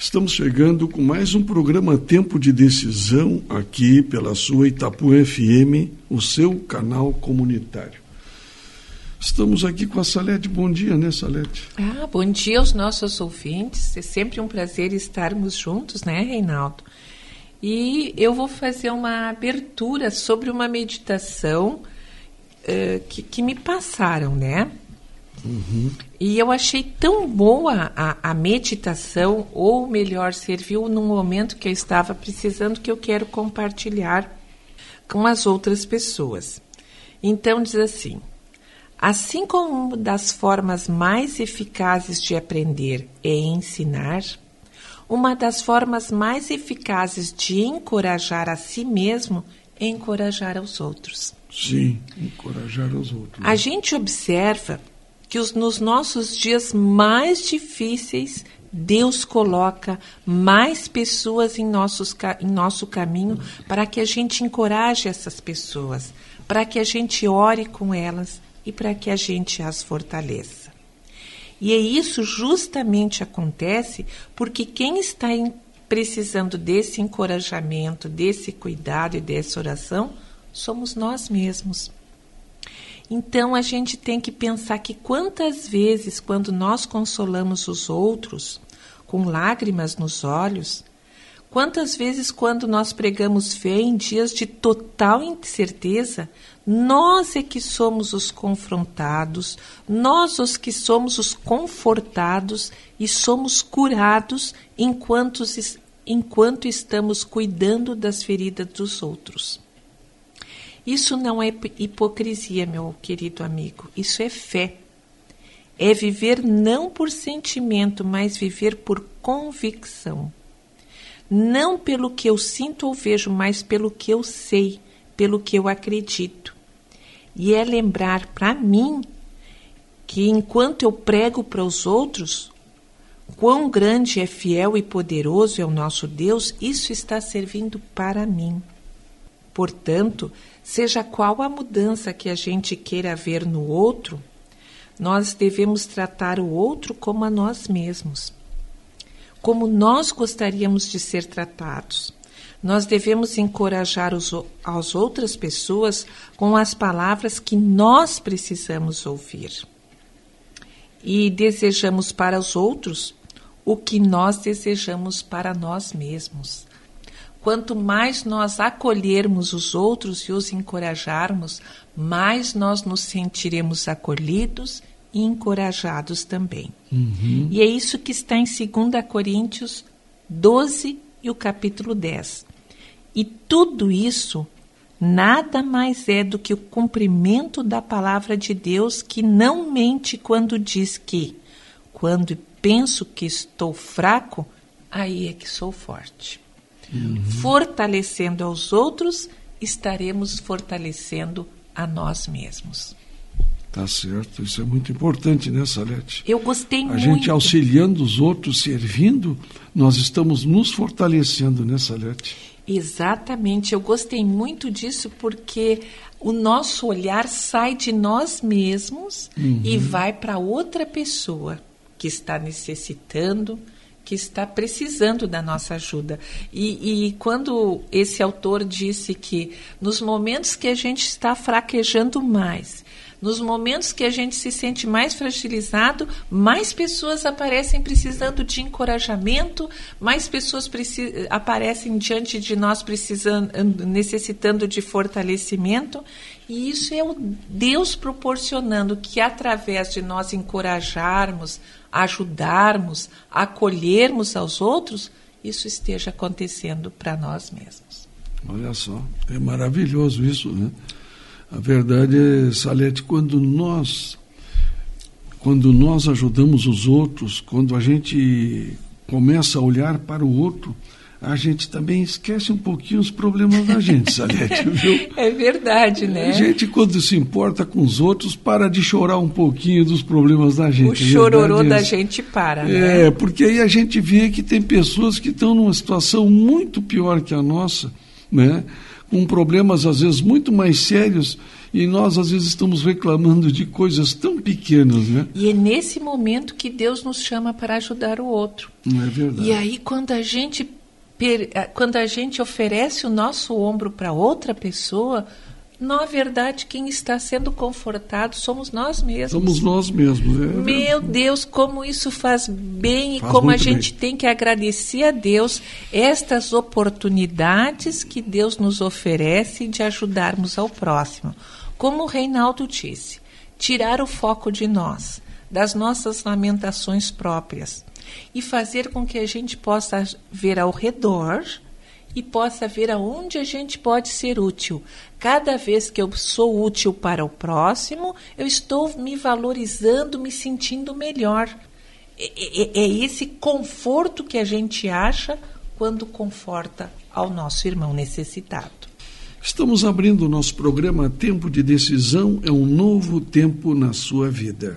Estamos chegando com mais um programa Tempo de Decisão aqui pela sua Itapu FM, o seu canal comunitário. Estamos aqui com a Salete. Bom dia, né, Salete? Ah, bom dia aos nossos ouvintes. É sempre um prazer estarmos juntos, né, Reinaldo? E eu vou fazer uma abertura sobre uma meditação uh, que, que me passaram, né? Uhum. E eu achei tão boa a, a, meditação, ou melhor, serviu num momento que eu estava precisando que eu quero compartilhar com as outras pessoas. Então diz assim: assim como uma das formas mais eficazes de aprender é ensinar, uma das formas mais eficazes de encorajar a si mesmo é encorajar aos outros. Sim, encorajar aos outros. A gente observa que os, nos nossos dias mais difíceis, Deus coloca mais pessoas em, nossos, em nosso caminho para que a gente encoraje essas pessoas, para que a gente ore com elas e para que a gente as fortaleça. E é isso justamente acontece porque quem está em, precisando desse encorajamento, desse cuidado e dessa oração somos nós mesmos. Então a gente tem que pensar que quantas vezes, quando nós consolamos os outros com lágrimas nos olhos, quantas vezes, quando nós pregamos fé em dias de total incerteza, nós é que somos os confrontados, nós os que somos os confortados e somos curados enquanto, enquanto estamos cuidando das feridas dos outros. Isso não é hipocrisia, meu querido amigo, isso é fé. É viver não por sentimento, mas viver por convicção. Não pelo que eu sinto ou vejo, mas pelo que eu sei, pelo que eu acredito. E é lembrar para mim que enquanto eu prego para os outros, quão grande é fiel e poderoso é o nosso Deus, isso está servindo para mim. Portanto, seja qual a mudança que a gente queira ver no outro, nós devemos tratar o outro como a nós mesmos, como nós gostaríamos de ser tratados. Nós devemos encorajar os, as outras pessoas com as palavras que nós precisamos ouvir. E desejamos para os outros o que nós desejamos para nós mesmos. Quanto mais nós acolhermos os outros e os encorajarmos, mais nós nos sentiremos acolhidos e encorajados também. Uhum. E é isso que está em 2 Coríntios 12 e o capítulo 10. E tudo isso nada mais é do que o cumprimento da palavra de Deus que não mente quando diz que, quando penso que estou fraco, aí é que sou forte. Uhum. Fortalecendo aos outros, estaremos fortalecendo a nós mesmos. Tá certo, isso é muito importante, né, Salete? Eu gostei a muito. A gente auxiliando os outros, servindo, nós estamos nos fortalecendo, né, Salete? Exatamente, eu gostei muito disso porque o nosso olhar sai de nós mesmos uhum. e vai para outra pessoa que está necessitando, que está precisando da nossa ajuda. E, e, quando esse autor disse que nos momentos que a gente está fraquejando mais, nos momentos que a gente se sente mais fragilizado, mais pessoas aparecem precisando de encorajamento, mais pessoas aparecem diante de nós precisando, necessitando de fortalecimento. E isso é o Deus proporcionando que, através de nós encorajarmos, ajudarmos, acolhermos aos outros, isso esteja acontecendo para nós mesmos. Olha só, é maravilhoso isso, né? A verdade é, Salete, quando nós quando nós ajudamos os outros, quando a gente começa a olhar para o outro, a gente também esquece um pouquinho os problemas da gente, Salete, viu? É verdade, né? A gente, quando se importa com os outros, para de chorar um pouquinho dos problemas da gente. O chororô da gente para, né? É, porque aí a gente vê que tem pessoas que estão numa situação muito pior que a nossa, né? Com problemas, às vezes, muito mais sérios E nós, às vezes, estamos reclamando de coisas tão pequenas, né? E é nesse momento que Deus nos chama para ajudar o outro. Não é verdade. E aí, quando a gente, quando a gente oferece o nosso ombro para outra pessoa, na verdade, quem está sendo confortado somos nós mesmos. Somos nós mesmos. É Meu Deus, como isso faz bem faz e como a gente bem. tem que agradecer a Deus estas oportunidades que Deus nos oferece de ajudarmos ao próximo. Como o Reinaldo disse, tirar o foco de nós, das nossas lamentações próprias e fazer com que a gente possa ver ao redor e possa ver aonde a gente pode ser útil. Cada vez que eu sou útil para o próximo, eu estou me valorizando, me sentindo melhor. É, é, é esse conforto que a gente acha quando conforta ao nosso irmão necessitado. Estamos abrindo o nosso programa Tempo de Decisão é um novo tempo na sua vida.